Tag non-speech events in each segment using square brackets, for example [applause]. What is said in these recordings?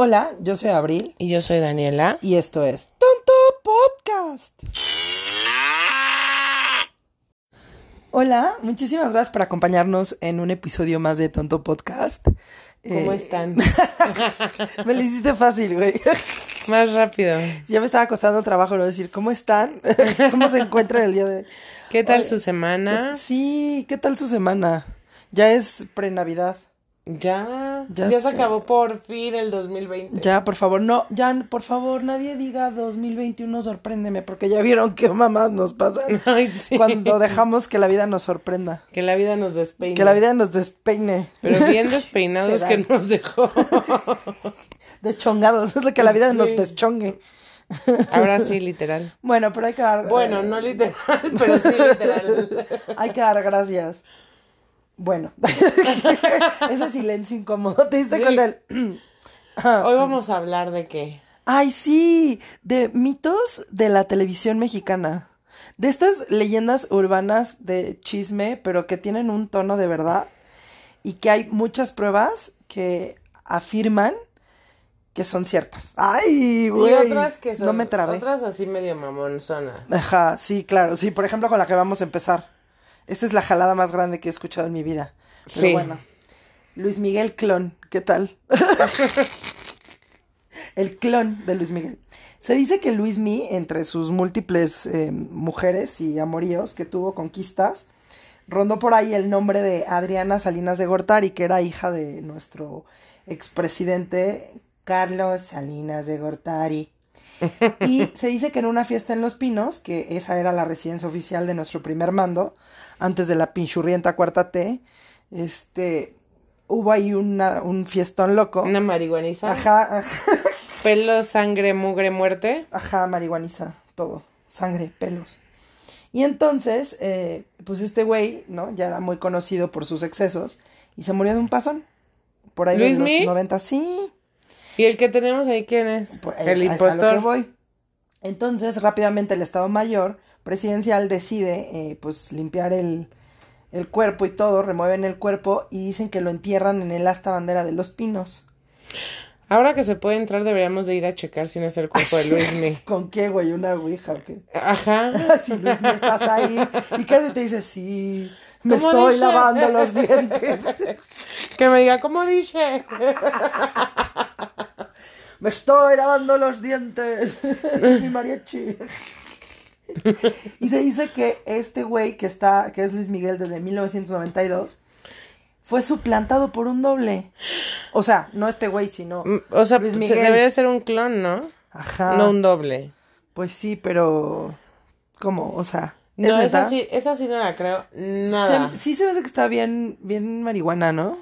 Hola, yo soy Abril Y yo soy Daniela. y esto es Tonto Podcast. Hola, muchísimas gracias por acompañarnos en un episodio más de Tonto Podcast. ¿Cómo Eh, están? [laughs] Me lo hiciste fácil, güey. Más rápido. Ya me estaba costando trabajo no decir cómo están, [laughs] cómo se encuentran el día de hoy. ¿Qué tal Oye, su semana? Sí, ¿qué tal su semana? Ya es pre-Navidad. Ya, Ya se acabó por fin el 2020. Ya, por favor, no, ya, por favor, nadie diga 2021 sorpréndeme, porque ya vieron qué mamás nos pasan [laughs] Ay, sí. cuando dejamos que la vida nos sorprenda, Que la vida nos despeine. que la vida nos despeine, Pero bien despeinados [laughs] que nos dejó. [laughs] deschongados, es lo que la vida nos deschongue. Ahora sí, literal. Bueno, pero hay que dar, Bueno, eh, no literal, pero sí literal. hay que dar gracias. Bueno, [laughs] ese silencio incómodo, ¿te diste Sí. cuenta? del- [clears throat] Hoy vamos a hablar de qué. Ay, sí, de mitos de la televisión mexicana. De estas leyendas urbanas de chisme, pero que tienen un tono de verdad y que hay muchas pruebas que afirman que son ciertas. Ay, güey. y otras que son. No me trabé. Otras así medio mamonzonas. Ajá, sí, claro. Sí, por ejemplo, con la que vamos a empezar. Esta es la jalada más grande que he escuchado en mi vida. Pero Sí. bueno. Luis Miguel Clon, ¿qué tal? [laughs] El clon de Luis Miguel. Se dice que Luis Mi, entre sus múltiples eh, mujeres y amoríos que tuvo conquistas, rondó por ahí el nombre de Adriana Salinas de Gortari, que era hija de nuestro expresidente Carlos Salinas de Gortari. [laughs] Y se dice que en una fiesta en Los Pinos, que esa era la residencia oficial de nuestro primer mando, antes de la pinchurrienta cuarta T, este, hubo ahí una, un fiestón loco. Una marihuaniza. Ajá, ajá, Pelo, sangre, mugre, muerte. ajá, marihuaniza, todo, sangre, pelos. Y entonces, eh, pues este güey, ¿no? Ya era muy conocido por sus excesos y se murió de un pasón. Por ahí de los ¿Luismi? 90, sí. ¿Y el que tenemos ahí quién es? Por- el es- es a lo que impostor. voy. Entonces, rápidamente el Estado Mayor presidencial decide, eh, pues, limpiar el, el cuerpo y todo, remueven el cuerpo y dicen que lo entierran en el asta bandera de los pinos. Ahora que se puede entrar, deberíamos de ir a checar si no es el cuerpo de Luismi. [laughs] ¿Con qué, güey? Una ouija, ¿o qué? Ajá. [laughs] si Luis me estás ahí y casi te dice, sí, me ¿Cómo estoy dice? lavando los dientes. [laughs] Que me diga, ¿cómo dice? Me estoy lavando los dientes. Mi mariachi. [laughs] y se dice que este güey que está, que es Luis Miguel desde 1992, fue suplantado por un doble. O sea, no este güey, sino. Mm, O sea, Luis se- Miguel. debería ser un clon, ¿no? Ajá. No un doble. Pues sí, pero. ¿Cómo? O sea. ¿es No, neta? esa sí, esa sí no la creo. Nada. Se- sí se me hace que está bien, bien marihuana, ¿no?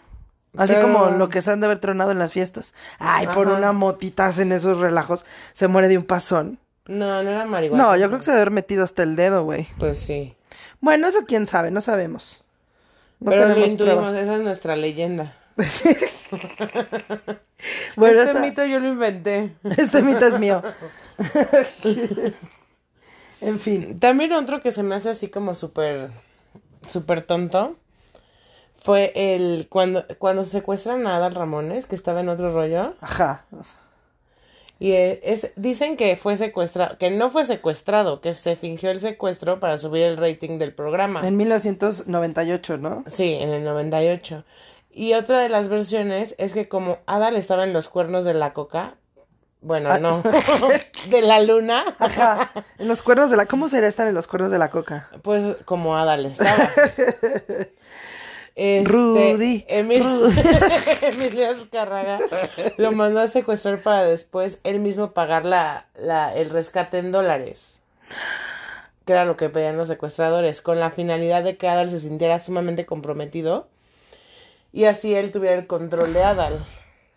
Así Pero- como lo que se han de haber tronado en las fiestas. Ay, por una motita en esos relajos. Se muere de un pasón. No, no era marihuana. No, yo creo que se debe haber metido hasta el dedo, güey. Pues sí. Bueno, eso quién sabe, no sabemos. No Pero lo intuimos, pruebas. esa es nuestra leyenda. [laughs] Bueno, este esta- mito yo lo inventé. [laughs] este mito es mío. [laughs] en fin. También otro que se me hace así como súper, súper tonto fue el cuando, cuando secuestran a Adal Ramones, que estaba en otro rollo. Ajá. Y eh, es, dicen que fue secuestrado, que no fue secuestrado, que se fingió el secuestro para subir el rating del programa. En 1998, ¿no? Sí, en el 98. Y otra de las versiones es que como Adal estaba en los cuernos de la coca, bueno, Ah. no, [laughs] de la luna, Ajá. En los cuernos de la... ¿Cómo sería estar en los cuernos de la coca? pues como Adal estaba. [laughs] Este, Rudy, Emil- [laughs] Emilio Azcárraga lo mandó a secuestrar para después él mismo pagar la, la, el rescate en dólares. Que era lo que pedían los secuestradores, con la finalidad de que Adal se sintiera sumamente comprometido y así él tuviera el control de Adal.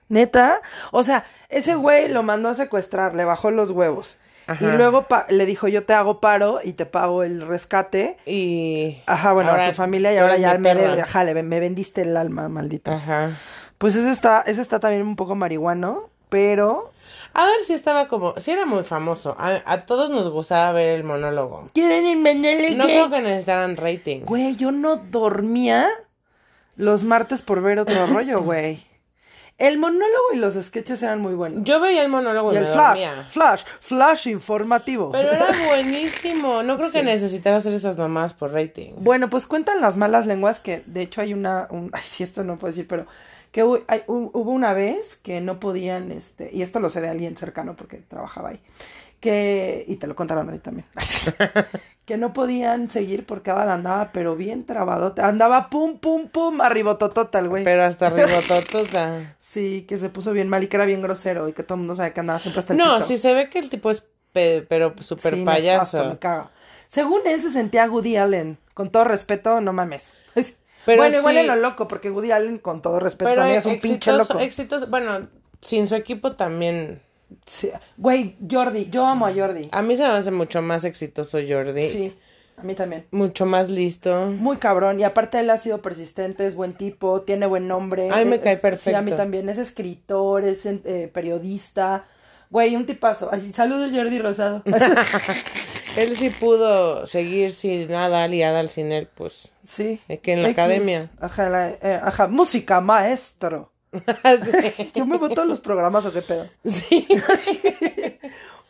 ¿Neta? O sea, ese güey lo mandó a secuestrar, le bajó los huevos. Ajá. Y luego pa- le dijo, yo te hago paro y te pago el rescate. Y. Ajá, bueno, a su familia y ahora ya me, perra. de- ajá, le- me vendiste el alma, maldita. Ajá. Pues ese está, ese está también un poco marihuano, pero... Adal sí estaba como. Sí era muy famoso. A, a todos nos gustaba ver el monólogo. ¿Quieren inventarle No creo que necesitaran rating. Güey, yo no dormía los martes por ver otro [coughs] rollo, güey. El monólogo y los sketches eran muy buenos. Yo veía el monólogo y, el me flash, dormía. flash, flash informativo. Pero era [laughs] buenísimo. No creo que necesitara hacer esas mamás por rating. Bueno, pues cuentan las malas lenguas que de hecho hay una, un, [laughs] ay, sí, esto no puedo decir, pero que hubo, hay- hu- hubo una vez que no podían, este, y esto lo sé de alguien cercano porque trabajaba ahí, que, y te lo contaron a ti también, [laughs] que no podían seguir porque Adal andaba, pero bien trabado, andaba pum, pum, pum, arribototota el güey. Pero hasta [laughs] arriba totota. Sí, que se puso bien mal y que era bien grosero y que todo el mundo sabe que andaba siempre hasta el No, pito. sí se ve que el tipo es pe- pero súper Sí, payaso. me caga. Según él se sentía Woody Allen. Con todo respeto, no mames. [laughs] Pero bueno, igual sí. en lo loco, porque Woody Allen, con todo respeto, Pero también es un pinche loco. exitoso, bueno, sin su equipo también. Sí. Güey, Jordi, yo amo a Jordi. A mí se me hace mucho más exitoso Jordi. Sí, a mí también. Mucho más listo. Muy cabrón. Y aparte él ha sido persistente, es buen tipo, tiene buen nombre. A mí me es- cae Sí, a mí perfecto. también. Es escritor, es eh, periodista. Güey, un tipazo. Así, saludos Jordi Rosado. [laughs] Él sí pudo seguir sin nada aliada al sin él, pues. sí. Es que en la X. academia. Ajá, la- eh, ajá, música, maestro. Sí. Yo me voy todos los programas o qué pedo. Sí. [laughs]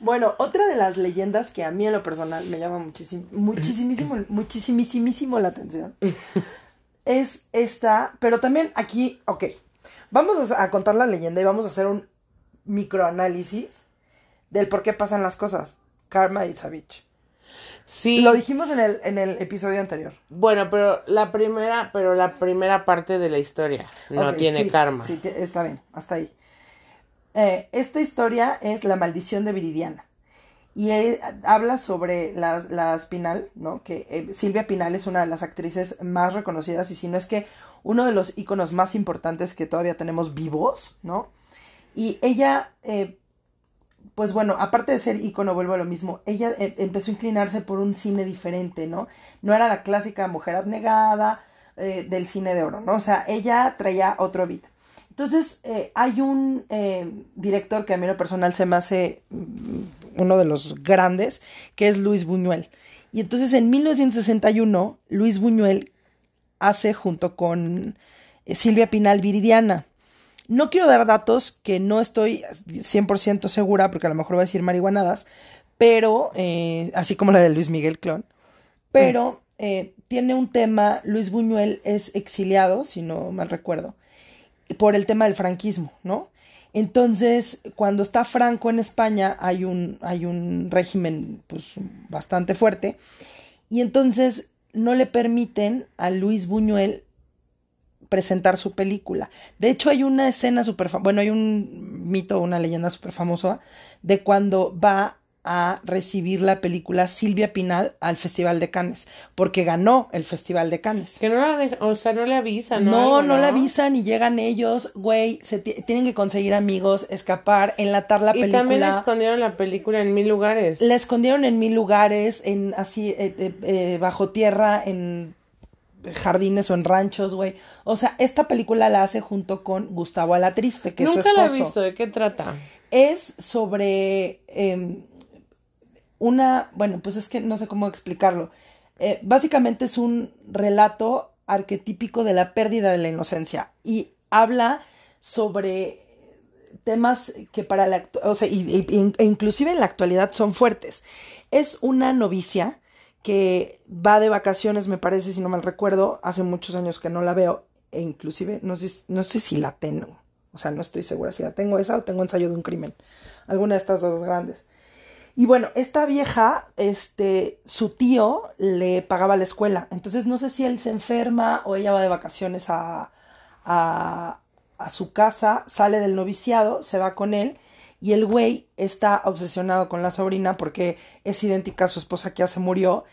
Bueno, otra de las leyendas que a mí en lo personal me llama muchísimo, muchísimo, [clears throat] muchísimísimo la atención es esta, pero también aquí, ok, vamos a, a contar la leyenda y vamos a hacer un microanálisis del por qué pasan las cosas. Karma a bitch. Sí. Lo dijimos en el, en el episodio anterior. Bueno, pero la primera, pero la primera parte de la historia no tiene sí, karma. Sí, está bien, hasta ahí. Eh, esta historia es La maldición de Viridiana. Y habla sobre la, la Spinal, ¿no? Que eh, Silvia Pinal es una de las actrices más reconocidas y si no es que uno de los íconos más importantes que todavía tenemos vivos, ¿no? Y ella, eh, pues bueno, aparte de ser ícono, vuelvo a lo mismo, ella eh, empezó a inclinarse por un cine diferente, ¿no? No era la clásica mujer abnegada eh, del cine de oro, ¿no? O sea, ella traía otro beat. Entonces, eh, hay un eh, director que a mí en lo personal se me hace mm, uno de los grandes, que es Luis Buñuel. Y entonces en 1961, Luis Buñuel hace junto con Silvia Pinal Viridiana. No quiero dar datos que no estoy 100% segura, porque a lo mejor voy a decir marihuanadas, pero, eh, así como la de Luis Miguel Clon, pero eh, tiene un tema, Luis Buñuel es exiliado, si no mal recuerdo, por el tema del franquismo, ¿no? Entonces, cuando está Franco en España, hay un, hay un régimen pues, bastante fuerte, y entonces no le permiten a Luis Buñuel presentar su película. De hecho, hay una escena súper bueno, hay un mito, una leyenda súper famosa de cuando va a recibir la película Silvia Pinal al Festival de Cannes, porque ganó el Festival de Cannes. Que no la deja- o sea, no le avisan. No, Algo, no, la avisan y llegan ellos, güey, se ti- tienen que conseguir amigos, escapar, enlatar la Y película. también escondieron la película en mil lugares. La escondieron en mil lugares, en así, eh, eh, eh, bajo tierra, en jardines o en ranchos, güey. O sea, esta película la hace junto con Gustavo Alatriste, que es su Nunca la he visto. ¿De qué trata? Es sobre em, una, bueno, pues es que no sé cómo explicarlo. Eh, básicamente es un relato arquetípico de la pérdida de la inocencia y habla sobre temas que para la o sea, y- y- e inclusive en la actualidad son fuertes. Es una novicia que va de vacaciones, me parece, si no mal recuerdo, hace muchos años que no la veo, e inclusive no sé, no sé si la tengo, o sea, no estoy segura si la tengo esa o tengo ensayo de un crimen, alguna de estas dos grandes. Y bueno, esta vieja, este, su tío le pagaba la escuela. Entonces no sé si él se enferma o ella va de vacaciones a, a, a su casa, sale del noviciado, se va con él y el güey está obsesionado con la sobrina porque es idéntica a su esposa que ya se murió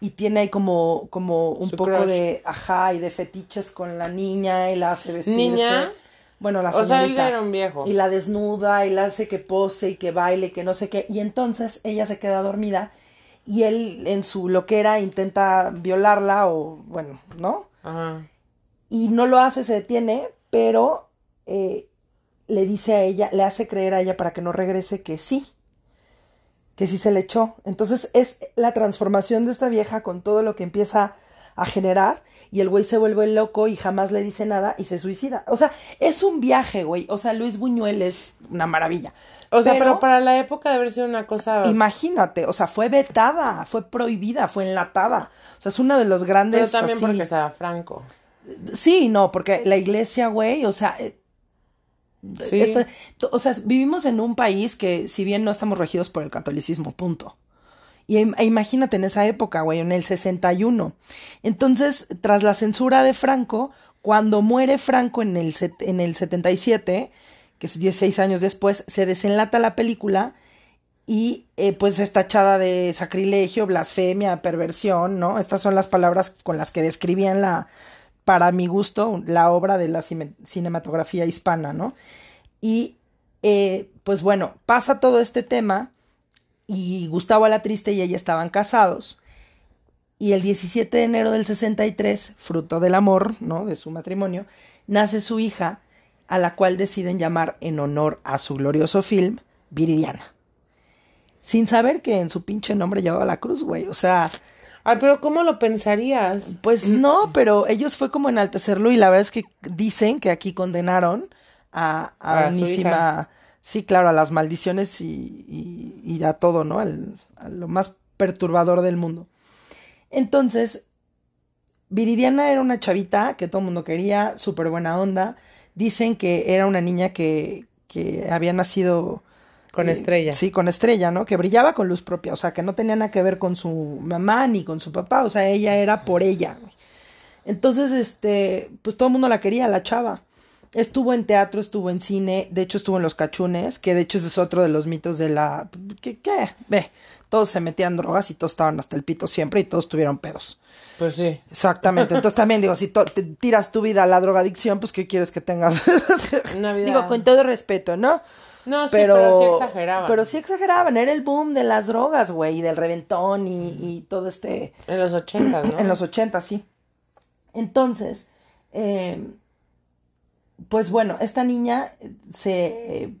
y tiene ahí como, como un Su poco crush. de, ajá, y de fetiches con la niña y la hace vestirse. ¿Niña? Bueno, la O sea, él señorita. era un viejo. Y la desnuda y la hace que pose y que baile, que no sé qué. Y entonces ella se queda dormida y él en su loquera intenta violarla o bueno, ¿no? Ajá. Y no lo hace, se detiene, pero eh, le dice a ella, le hace creer a ella para que no regrese que sí, que sí se le echó. Entonces es la transformación de esta vieja con todo lo que empieza a generar y el güey se vuelve loco y jamás le dice nada y se suicida. O sea, es un viaje, güey. O sea, Luis Buñuel es una maravilla. O sea, pero, para la época de haber sido una cosa. Imagínate, o sea, fue vetada, fue prohibida, fue enlatada. O sea, es uno de los grandes. Pero también porque estaba Franco. Sí, no, porque la iglesia, güey, o sea. O sea, vivimos en un país que, si bien no estamos regidos por el catolicismo, punto. Y e imagínate en esa época, güey, en el 61. Entonces, tras la censura de Franco, cuando muere Franco en el, en el 77, que es 16 años después, se desenlata la película y eh, pues es tachada de sacrilegio, blasfemia, perversión, ¿no? Estas son las palabras con las que describían la, para mi gusto, la obra de la cinematografía hispana, ¿no? Y eh, pues bueno, pasa todo este tema y Gustavo la Triste y ella estaban casados. Y el 17 de enero del 63, fruto del amor, ¿no? De su matrimonio, nace su hija, a la cual deciden llamar en honor a su glorioso film, Viridiana. Sin saber que en su pinche nombre llevaba la cruz, güey. O sea. Ay, pero ¿cómo lo pensarías? Pues no, pero ellos fue como enaltecerlo y la verdad es que dicen que aquí condenaron a, a, a Sí, claro, a las maldiciones y, y, a todo, ¿no? Al, a lo más perturbador del mundo. Entonces, Viridiana era una chavita que todo el mundo quería, súper buena onda. Dicen que era una niña que, que había nacido... Con eh, estrella. Sí, con estrella, ¿no? Que brillaba con luz propia, o sea, que no tenía nada que ver con su mamá ni con su papá, o sea, ella era por ella. Entonces, este, pues todo el mundo la quería, la chava. Estuvo en teatro, estuvo en cine, de hecho estuvo en Los Cachunes, que de hecho ese es otro de los mitos de la... ¿Qué? qué? Ve, todos se metían drogas y todos estaban hasta el pito siempre y todos tuvieron pedos. Pues sí. Exactamente. [laughs] Entonces también digo, si te tiras tu vida a la drogadicción, pues ¿qué quieres que tengas? [laughs] Digo, con todo respeto, ¿no? No, sí, pero, sí exageraban. Pero sí exageraban. Era el boom de las drogas, güey, y del reventón y, y, todo este... En los ochentas, ¿no? en los ochentas, sí. Entonces, eh, pues bueno, esta niña se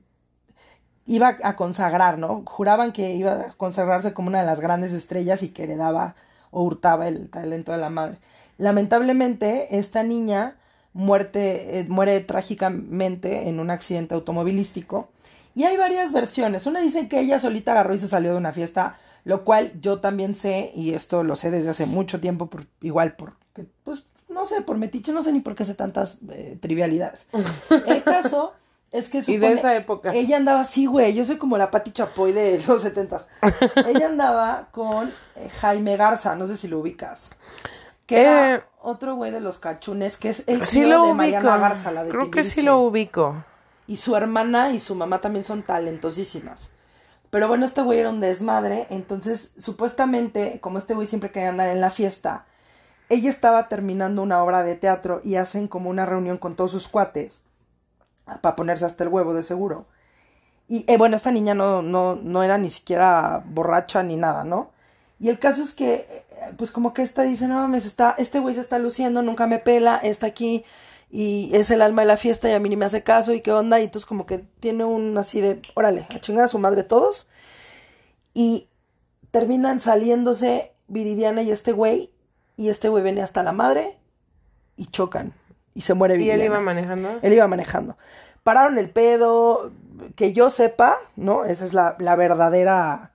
iba a consagrar, ¿no? Juraban que iba a consagrarse como una de las grandes estrellas y que heredaba o hurtaba el talento de la madre. Lamentablemente, esta niña muerte, eh, muere trágicamente en un accidente automovilístico. Y hay varias versiones. Una dice que ella solita agarró y se salió de una fiesta, lo cual yo también sé, y esto lo sé desde hace mucho tiempo, por, igual porque pues no sé, por metiche, no sé ni por qué sé tantas eh, trivialidades. [laughs] El caso es que supone, Y de esa época. Ella andaba así, güey, yo soy como la Pati Chapoy de los setentas. [laughs] ella andaba con eh, Jaime Garza, no sé si lo ubicas. Que era eh, otro güey de los cachunes, que es el tío de Mariana Garza, la de Creo que sí lo ubico. Y su hermana y su mamá también son talentosísimas. Pero bueno, este güey era un desmadre, entonces supuestamente, como este güey siempre quería andar en la fiesta, ella estaba terminando una obra de teatro y hacen como una reunión con todos sus cuates para ponerse hasta el huevo de seguro. Y eh, bueno, esta niña no, no, no era ni siquiera borracha ni nada, ¿no? Y el caso es que, eh, pues como que esta dice, no mames, está, este güey se está luciendo, nunca me pela, está aquí y es el alma de la fiesta y a mí ni me hace caso y qué onda. Y entonces como que tiene un así de, órale, a chingar a su madre todos. Y terminan saliéndose Viridiana y este güey y este güey viene hasta la madre y chocan y se muere ¿Y él iba manejando? Él iba manejando. Pararon el pedo, que yo sepa, ¿no? Esa es la, la verdadera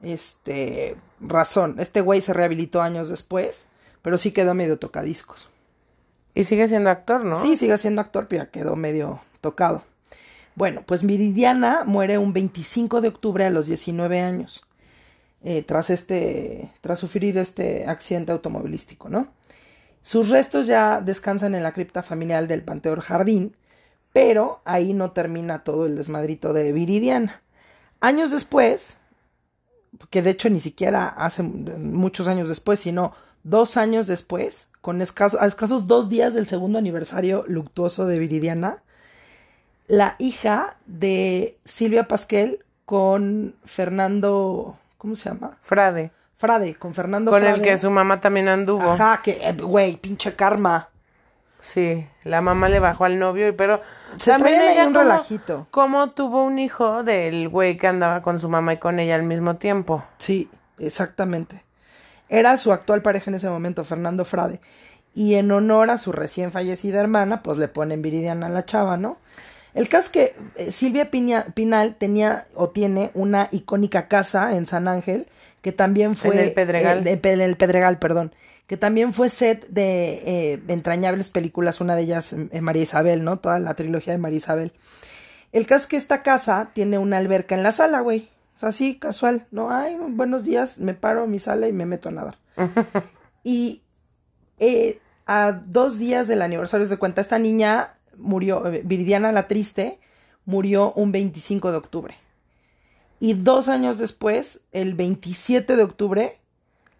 este, razón. Este güey se rehabilitó años después, pero sí quedó medio tocadiscos. Y sigue siendo actor, ¿no? Sí, sigue siendo actor, pero ya quedó medio tocado. Bueno, pues Miridiana muere un 25 de octubre a los 19 años. Eh, tras este, tras sufrir este accidente automovilístico, ¿no? Sus restos ya descansan en la cripta familiar del Panteón Jardín, pero ahí no termina todo el desmadrito de Viridiana. Años después, que de hecho ni siquiera hace muchos años después, sino dos años después, con escasos, a escasos dos días del segundo aniversario luctuoso de Viridiana, la hija de Silvia Pasquel con Fernando ¿Cómo se llama? Frade. Frade, con Fernando Con el que su mamá también anduvo. Ajá, que, eh, güey, pinche karma. Sí, la mamá le bajó al novio, pero se también ella un relajito. Como tuvo un hijo del güey que andaba con su mamá y con ella al mismo tiempo. Sí, exactamente. Era su actual pareja en ese momento, Fernando Frade. Y en honor a su recién fallecida hermana, pues le ponen Viridiana a la chava, ¿no? El caso es que eh, Silvia Piña- Pinal tenía o tiene una icónica casa en San Ángel, que también fue... En el Pedregal. eh, en el Pedregal, perdón. Que también fue set de eh, entrañables películas, una de ellas eh, María Isabel, ¿no? Toda la trilogía de María Isabel. El caso es que esta casa tiene una alberca en la sala, güey. Sea, así, casual. No, ay, buenos días, me paro en mi sala y me meto a nadar. [laughs] y eh, a dos días del aniversario de cuenta, esta niña murió, eh, Viridiana la Triste, murió un 25 de octubre. Y dos años después, el 27 de octubre,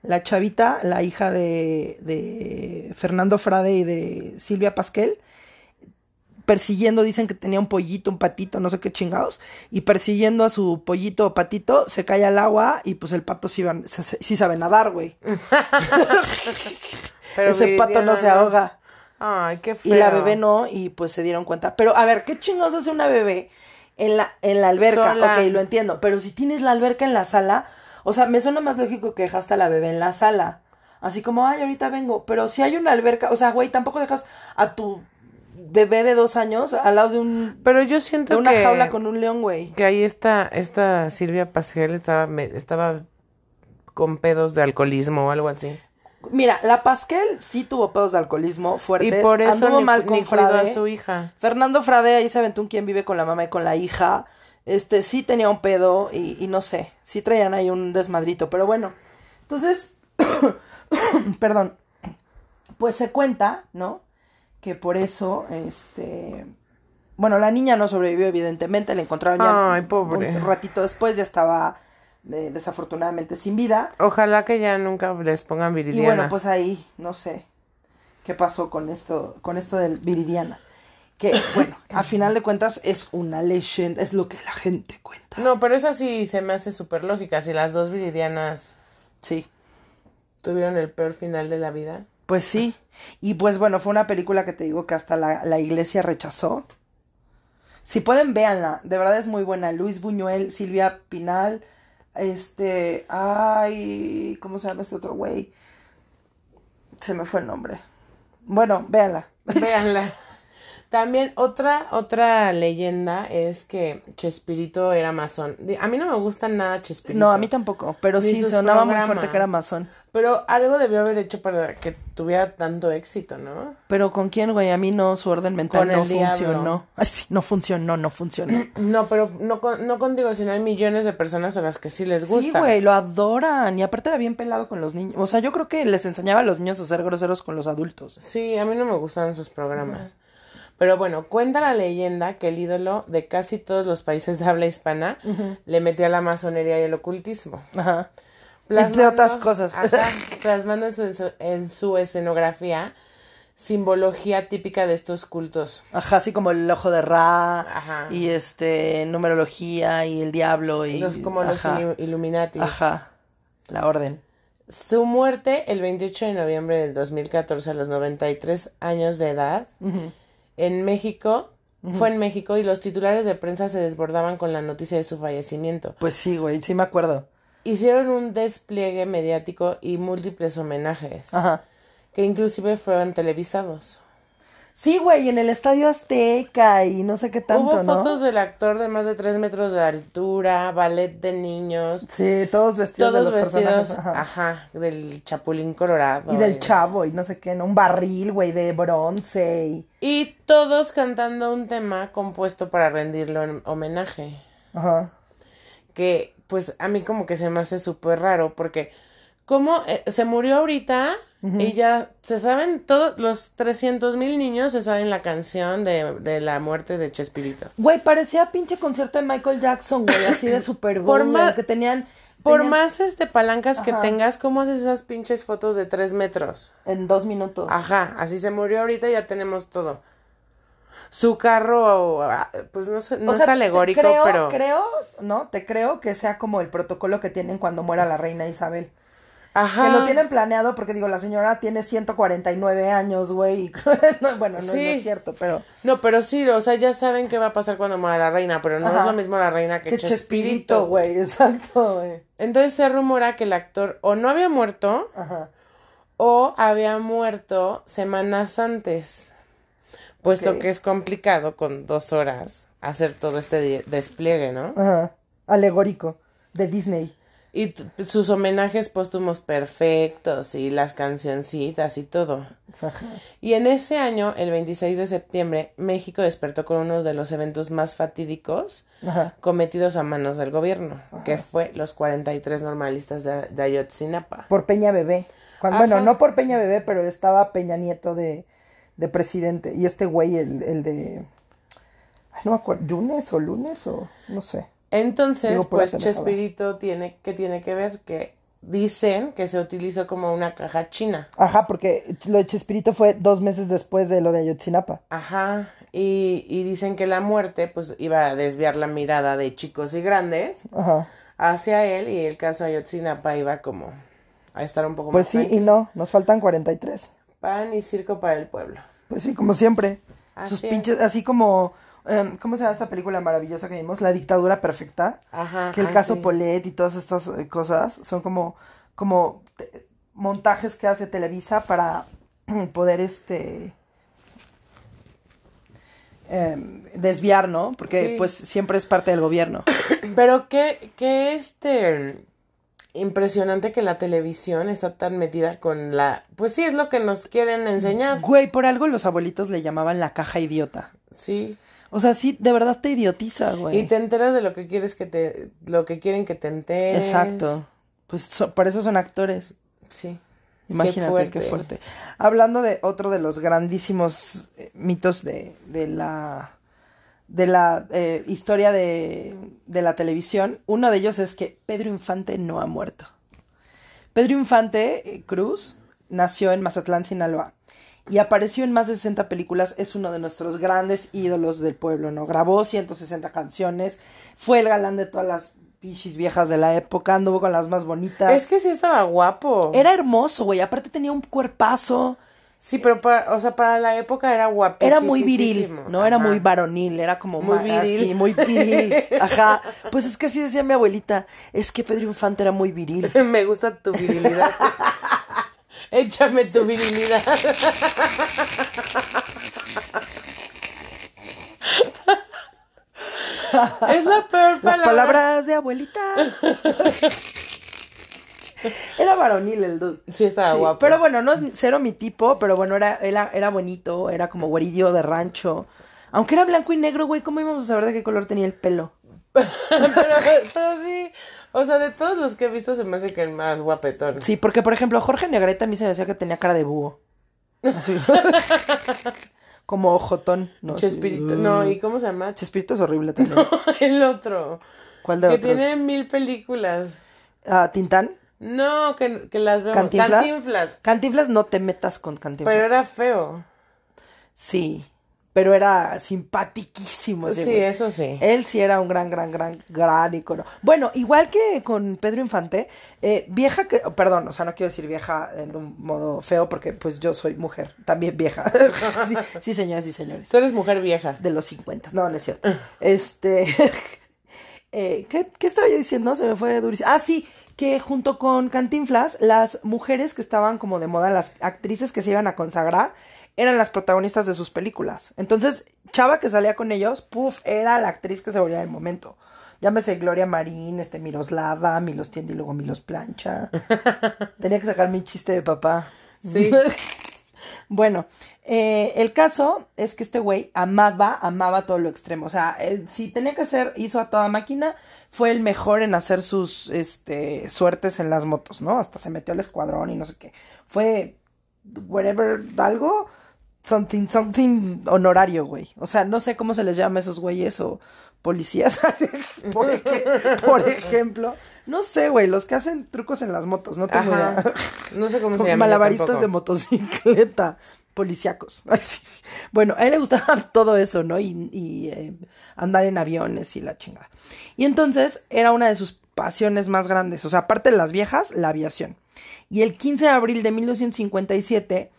la chavita, la hija de, de Fernando Frade y de Silvia Pasquel, persiguiendo, dicen que tenía un pollito, un patito, no sé qué chingados, y persiguiendo a su pollito o patito, se cae al agua y pues el pato sí, se- sabe nadar, güey. [laughs] Ese pato no se ahoga. Ay, qué feo. Y la bebé no, y pues se dieron cuenta. Pero a ver, ¿qué chingados hace una bebé en la, en la alberca? Sola. Ok, lo entiendo. Pero si tienes la alberca en la sala, o sea, me suena más lógico que dejaste a la bebé en la sala. Así como, ay, ahorita vengo. Pero si hay una alberca, o sea, güey, tampoco dejas a tu bebé de dos años al lado de un Pero yo siento de una que, jaula con un león, güey. que ahí está, esta Silvia Pasquel estaba, me- estaba con pedos de alcoholismo o algo así. Mira, la Pasquel sí tuvo pedos de alcoholismo Y fuertes. por eso anduvo ni, mal con Frade. a su hija. Fernando Frade ahí se aventó un quien vive con la mamá y con la hija. Este sí tenía un pedo y, y no sé, sí traían ahí un desmadrito, pero bueno. Entonces, [coughs] [coughs] perdón, pues se cuenta, ¿no? Que por eso, este, bueno, la niña no sobrevivió evidentemente, la encontraron ya Ay, pobre. un ratito después, ya estaba eh, desafortunadamente sin vida. Ojalá que ya nunca les pongan Y viridianas. bueno, pues ahí, no sé qué pasó con esto, con esto del Viridiana. Que, bueno, a [coughs] final de cuentas es una leyenda, es lo que la gente cuenta. No, pero esa sí se me hace súper lógica. Si las dos viridianas Sí, tuvieron el peor final de la vida. Pues sí. Y pues bueno, fue una película que te digo que hasta la, la iglesia rechazó. Si pueden, véanla. De verdad es muy buena. Luis Buñuel, Silvia Pinal, este, ay, ¿cómo se llama este otro güey? Se me fue el nombre. Bueno, véanla. [laughs] Véanla. También otra, otra leyenda es que Chespirito era masón. A mí no me gusta nada Chespirito. No, a mí tampoco, pero Ni sí sonaba muy fuerte que era masón. Pero algo debió haber hecho para que tuviera tanto éxito, ¿no? Pero con quién, güey, a mí no, su orden mental no diablo. funcionó. [laughs] Ay, sí, no funcionó, no funcionó. [clears throat] No, pero no, con- no contigo, sino hay millones de personas a las que sí les Sí, gusta. güey, lo adoran. Y aparte era bien pelado con los niños. O sea, yo creo que les enseñaba a los niños a ser groseros con los adultos. Sí, a mí no me gustan sus programas. Pero bueno, cuenta la leyenda que el ídolo de casi todos los países de habla hispana le metía la masonería y el ocultismo. Ajá. Entre otras cosas. [laughs] plasmando en su, en su escenografía simbología típica de estos cultos. Ajá, así como el ojo de Ra. Ajá. Y este, numerología y el diablo. Y, Los, como los ajá, ilu- Illuminatis. Ajá. La orden. Su muerte el 28 de noviembre del 2014 a los 93 años de edad en México. Fue en México y los titulares de prensa se desbordaban con la noticia de su fallecimiento. Pues sí, güey, sí me acuerdo. Hicieron un despliegue mediático y múltiples homenajes, Ajá. que inclusive fueron televisados. Sí, güey, en el Estadio Azteca y no sé qué tanto, Hubo ¿no? fotos del actor de más de tres metros de altura, ballet de niños, Sí, todos vestidos de todos los vestidos, ajá. ajá. del chapulín colorado. Y del chavo y no sé qué, ¿no? Un barril, güey, de bronce y... Y todos cantando un tema compuesto para rendirle en homenaje. Ajá. Que pues a mí como que se me hace súper raro porque como se murió ahorita y ya se saben todos los 300 mil niños se saben la canción de, de la muerte de Chespirito. Güey, parecía pinche concierto de Michael Jackson, güey, así de [coughs] Super Por más- que tenían... Por tenían más este palancas que tengas, ¿cómo haces esas pinches fotos de tres metros? En dos minutos. Ajá, así se murió ahorita y ya tenemos todo. Su carro, pues no, sé, no O es sea, alegórico, creo, pero... Creo, ¿no? Te creo que sea como el protocolo que tienen cuando muera la reina Isabel. Ajá. Que lo tienen planeado porque digo, la señora tiene 149 años, güey. [laughs] no, bueno, no, no Sí. es cierto, pero... No, pero sí, o sea, ya saben qué va a pasar cuando muera la reina, pero no Ajá. es lo mismo la reina que, Que Chespirito. Chespirito, güey, exacto, güey. Entonces se rumora que el actor o no había muerto Ajá. o había muerto semanas antes, puesto Ok. que es complicado con dos horas hacer todo este despliegue, ¿no? Ajá. Alegórico. De Disney. Y sus homenajes póstumos perfectos y las cancioncitas y todo. Ajá. Y en ese año, el 26 de septiembre, México despertó con uno de los eventos más fatídicos Ajá. cometidos a manos del gobierno, que fue los 43 normalistas de, de Ayotzinapa. Por Peña Bebé. Cuando, bueno, no por Peña Bebé, pero estaba Peña Nieto de, de presidente. Y este güey, el, el de... Ay, no me acuerdo. ¿Lunes o lunes o...? No sé. Entonces, Digo, pues. Chespirito tiene, ¿qué tiene que ver? Que dicen que se utilizó como una caja china. Ajá, porque lo de Chespirito fue dos meses después de lo de Ayotzinapa. Ajá. Y, y dicen que la muerte, pues, iba a desviar la mirada de chicos y grandes Ajá. hacia él y el caso Ayotzinapa iba como a estar un poco Pues más sí y no, nos faltan 43. Pan y circo para el pueblo. Pues sí, como siempre. Así Sus es. pinches, así como, em, ¿cómo se llama esta película maravillosa que vimos? La dictadura perfecta. Ajá. que el ah, caso sí. Polet y todas estas eh, cosas son como, como te- montajes que hace Televisa para [clears throat] poder este em, desviar, ¿no? Porque Sí. pues siempre es parte del gobierno. [coughs] Pero qué, qué este impresionante que la televisión está tan metida con la pues sí es lo que nos quieren enseñar. Güey, por algo los abuelitos le llamaban la caja idiota. Sí. O sea, sí, de verdad te idiotiza, güey. Y te enteras de lo que quieres que te lo que quieren que te enteres. Exacto. Pues so- por eso son actores. Sí. Imagínate qué fuerte. Hablando de otro de los grandísimos eh, mitos de, de la de la eh, historia de, de la televisión, uno de ellos es que Pedro Infante no ha muerto. Pedro Infante eh, Cruz nació en Mazatlán, Sinaloa, y apareció en más de 60 películas, es uno de nuestros grandes ídolos del pueblo, ¿no? Grabó 160 canciones, fue el galán de todas las pichis viejas de la época, anduvo con las más bonitas. Es que sí estaba guapo. Era hermoso, güey. Aparte tenía un cuerpazo. Sí, pero para, o sea, para la época era guapo. Era muy viril, ¿no? Era muy varonil, era como Muy viril. así, muy viril. [laughs] Ajá. Pues es que así decía mi abuelita. Es que Pedro Infante era muy viril. [laughs] Me gusta tu virilidad. [laughs] Échame tu virilidad. es la peor Las palabra. palabras de abuelita. [laughs] Era varonil el dude. Sí, estaba Sí, guapo. Pero bueno, no es cero mi tipo, pero bueno, era, era, era bonito, era como güerillo de rancho. Aunque era blanco y negro, güey, ¿cómo íbamos a saber de qué color tenía el pelo? [laughs] pero, pero sí. O sea, de todos los que he visto se me hace que el más guapetón. Sí, porque por ejemplo, Jorge Negrete a mí se me decía que tenía cara de búho. Así. [laughs] como ojotón, ¿no? Chespirito. No, ¿y cómo se llama? Chespirito es horrible también. el otro. ¿Cuál de que otros? tiene mil películas. Ah, Tintán. No, que, que las vemos. ¿Cantinflas? Cantinflas. Cantinflas no te metas con Cantinflas. Pero era feo. Sí, pero era simpatiquísimo ese Sí, güey. eso sí. Él sí era un gran, gran, gran, gran icono. Bueno, igual que con Pedro Infante, eh, vieja que, oh, perdón, o sea, no quiero decir vieja en un modo feo porque pues yo soy mujer, también vieja. [laughs] sí, sí, señoras y señores. Tú eres mujer vieja. De los 50, no, no es cierto. Este, [laughs] eh, ¿qué, ¿qué estaba yo diciendo? Se me fue durísimo. Ah, sí, que junto con Cantinflas, las mujeres que estaban como de moda, las actrices que se iban a consagrar, eran las protagonistas de sus películas. Entonces, Chava que salía con ellos, puff, era la actriz que se volvía del momento. Llámese Gloria Marín, este Miroslava, Milos Tiende y luego Milos Plancha. [laughs] Tenía que sacar mi chiste de papá. Sí. [laughs] Bueno, eh, el caso es que este güey amaba, amaba todo lo extremo. O sea, él, si tenía que hacer, hizo a toda máquina, fue el mejor en hacer sus este, suertes en las motos, ¿no? Hasta se metió al escuadrón y no sé qué. Fue, whatever, algo, something, something honorario, güey. O sea, no sé cómo se les llama a esos güeyes o policías, [laughs] por, ej- por ejemplo. No sé, güey, los que hacen trucos en las motos, no tengo Ajá. idea. No sé cómo se Como llama. yo malabaristas de motocicleta, policíacos. [laughs] Bueno, a él le gustaba [laughs] todo eso, ¿no? Y, y, eh, andar en aviones y la chingada. Y entonces era una de sus pasiones más grandes. O sea, aparte de las viejas, la aviación. Y el 15 de abril de 1957,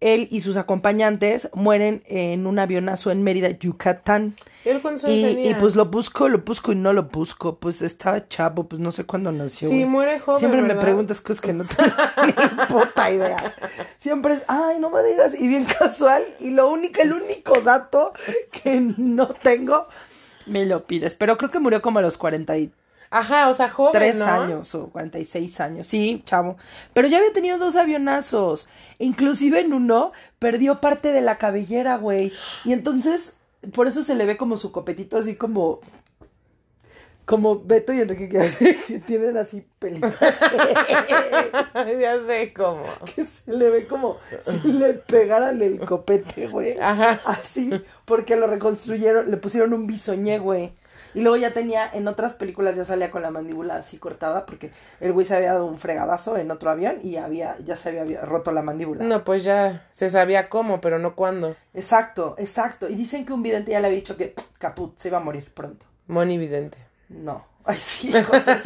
él y sus acompañantes mueren en un avionazo en Mérida, Yucatán. ¿Él Y, tenía? y pues lo busco, lo busco y no lo busco. Pues estaba chavo, pues no sé cuándo nació. Sí, muere joven, Siempre me preguntas cosas que no [laughs] tengo ni puta idea. Siempre es, ay, no me digas. Y bien [laughs] casual. Y lo único, el único dato que no tengo, me lo pides. Pero creo que murió como a los 43 Ajá, o sea, joven, ¿no? años o 46 años. Sí, chavo. Pero ya había tenido dos avionazos. Inclusive en uno perdió parte de la cabellera, güey. Y entonces, por eso se le ve como su copetito así como... Como Beto y Enrique que tienen así pelitos. [laughs] ya sé cómo. que se le ve como si le pegaran el copete, güey. Ajá. Así, porque lo reconstruyeron, le pusieron un bisoñé, güey. Y luego ya tenía, en otras películas ya salía con la mandíbula así cortada, porque el güey se había dado un fregadazo en otro avión y había, ya se había roto la mandíbula. No, pues ya se sabía cómo, pero no cuándo. Exacto, exacto. Y dicen que un vidente ya le había dicho que caput, se iba a morir pronto. Moni vidente. No. [laughs] Ay, sí, José.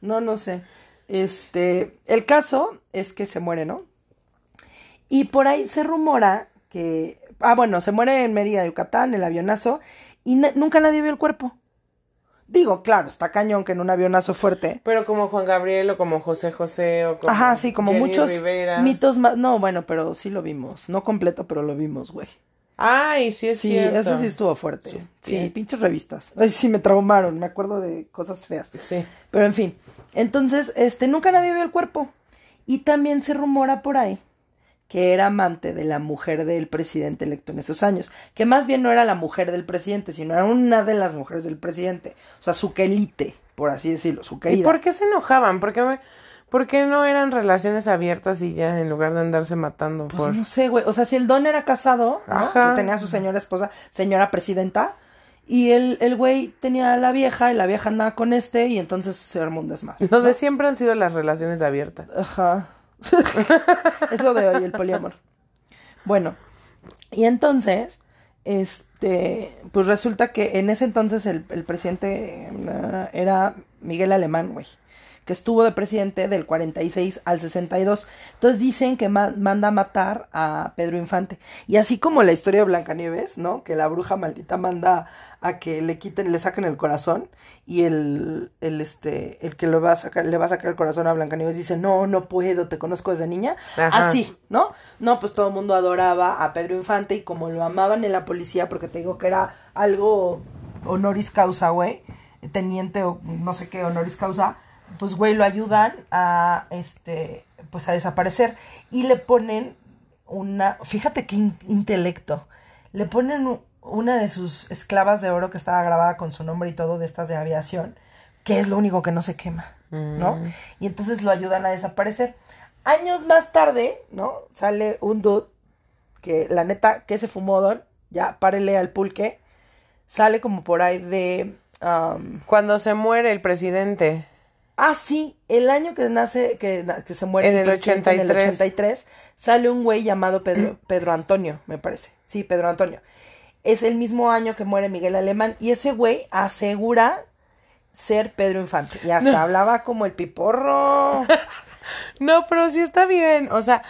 No, no sé. Este, el caso es que se muere, ¿no? Y por ahí se rumora que, ah, bueno, se muere en Mérida, Yucatán, el avionazo, y na- nunca nadie vio el cuerpo. Digo, claro, está cañón que en un avionazo fuerte. Pero como Juan Gabriel o como José José o como Ajá, sí, como Jenny muchos Rivera. mitos más. No, bueno, pero sí lo vimos. No completo, pero lo vimos, güey. Ay, sí es Sí, cierto. eso sí estuvo fuerte. Sí, bien. pinches revistas. Ay, sí, me traumaron, me acuerdo de cosas feas. Sí. Pero en fin, entonces, este, nunca nadie vio el cuerpo. Y también se rumora por ahí que era amante de la mujer del presidente electo en esos años. Que más bien no era la mujer del presidente, sino era una de las mujeres del presidente. O sea, su quelite, por así decirlo, su ¿Y querida. por qué se enojaban? ¿Por qué, por qué no eran relaciones abiertas y ya en lugar de andarse matando Pues por... no sé, güey. O sea, si el don era casado, ¿no? Tenía a su señora esposa, señora presidenta, y el, el güey tenía a la vieja, y la vieja andaba con este, y entonces se armó un desmadre. Los de siempre han sido las relaciones abiertas. Ajá. [laughs] es lo de hoy, el poliamor. Bueno, y entonces, este, pues resulta que en ese entonces el, el presidente eh, era Miguel Alemán, güey, que estuvo de presidente del 46 al 62. Entonces dicen que ma- manda a matar a Pedro Infante. Y así como la historia de Blancanieves, ¿no? Que la bruja maldita manda a que le quiten, le saquen el corazón y el, el este, el que le va a sacar, le va a sacar el corazón a Blancanieves dice, no, no puedo, te conozco desde niña. Ajá. Así, ¿no? No, pues todo el mundo adoraba a Pedro Infante y como lo amaban en la policía, porque te digo que era algo honoris causa, güey, teniente o no sé qué honoris causa, pues güey, lo ayudan a, este, pues a desaparecer y le ponen una, fíjate qué in- intelecto, le ponen una de sus esclavas de oro que estaba grabada con su nombre y todo de estas de aviación, que es lo único que no se quema, ¿no? Y entonces lo ayudan a desaparecer. Años más tarde, ¿no? Sale un dude que la neta, que se fumó Don, ya párele al pulque, sale como por ahí de... am, Cuando se muere el presidente. Ah, sí, el año que nace, que, que se muere En el presidente, en el 83. 83, sale un güey llamado Pedro, [clears throat] Pedro Antonio, me parece. Sí, Pedro Antonio. Es el mismo año que muere Miguel Alemán y ese güey asegura ser Pedro Infante. Y hasta hablaba como el piporro. [laughs] No, pero sí está bien. O sea,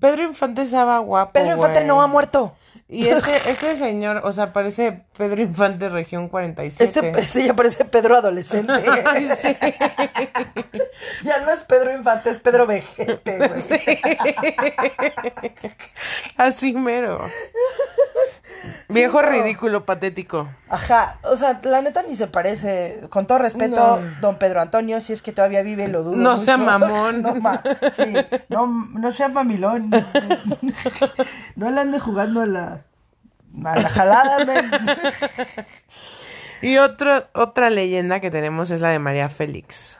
Pedro Infante estaba guapo. Pedro Infante no ha muerto. Y este, este señor, o sea, parece Pedro Infante Región 47. Este, este ya parece Pedro adolescente. [laughs] Ay, sí. ya no es Pedro Infante, es Pedro Vejete, güey. Así mero. [laughs] Viejo ridículo, patético. Ajá, o sea, la neta ni se parece. Con todo respeto, No. don Pedro Antonio, si es que todavía vive, lo dudo. No mucho. sea mamón. [laughs] No, ma- sí, no, no sea mamilón. [laughs] No le ande jugando a la, a la jalada, men. Y otro, otra leyenda que tenemos es la de María Félix.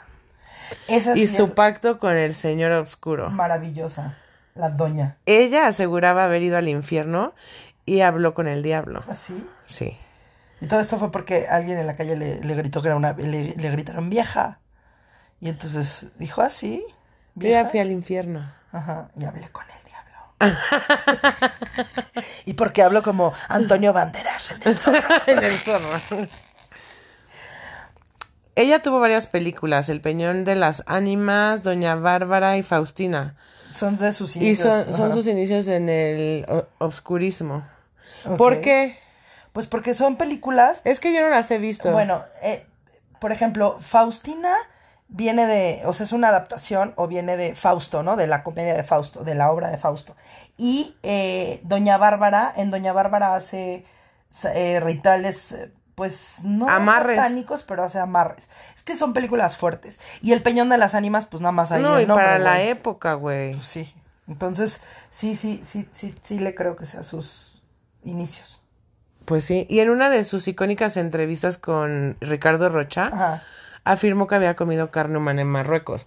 Esa sí Y su es pacto con el señor oscuro. maravillosa, la doña. Ella aseguraba haber ido al infierno y habló con el diablo. Así. Sí. Y todo esto fue porque alguien en la calle le, le gritó que era una. Le, le gritaron vieja. Y entonces dijo así. Yo ya fui al infierno. Ajá, y hablé con el diablo. [laughs] y porque hablo como Antonio Banderas en el [laughs] zorro. en el zorro. ella tuvo varias películas, El Peñón de las Ánimas, Doña Bárbara y Faustina. Son de sus Y inicios. son, son ajá. sus inicios en el obscurismo. ¿Por qué? Pues porque son películas Es que yo no las he visto. Bueno, eh, por ejemplo, Faustina viene de, o sea, es una adaptación o viene de Fausto, ¿no? De la comedia de Fausto, de la obra de Fausto. Y eh, Doña Bárbara, en Doña Bárbara hace eh, rituales, pues no Amarres. satánicos, pero hace amarres. Es que son películas fuertes. Y El Peñón de las Ánimas, pues nada más ahí no, el y nombre, para la época, güey. Pues sí. Entonces, sí, sí, sí, sí, sí le creo que sea sus inicios. Pues sí. Y en una de sus icónicas entrevistas con Ricardo Rocha, Ajá. afirmó que había comido carne humana en Marruecos.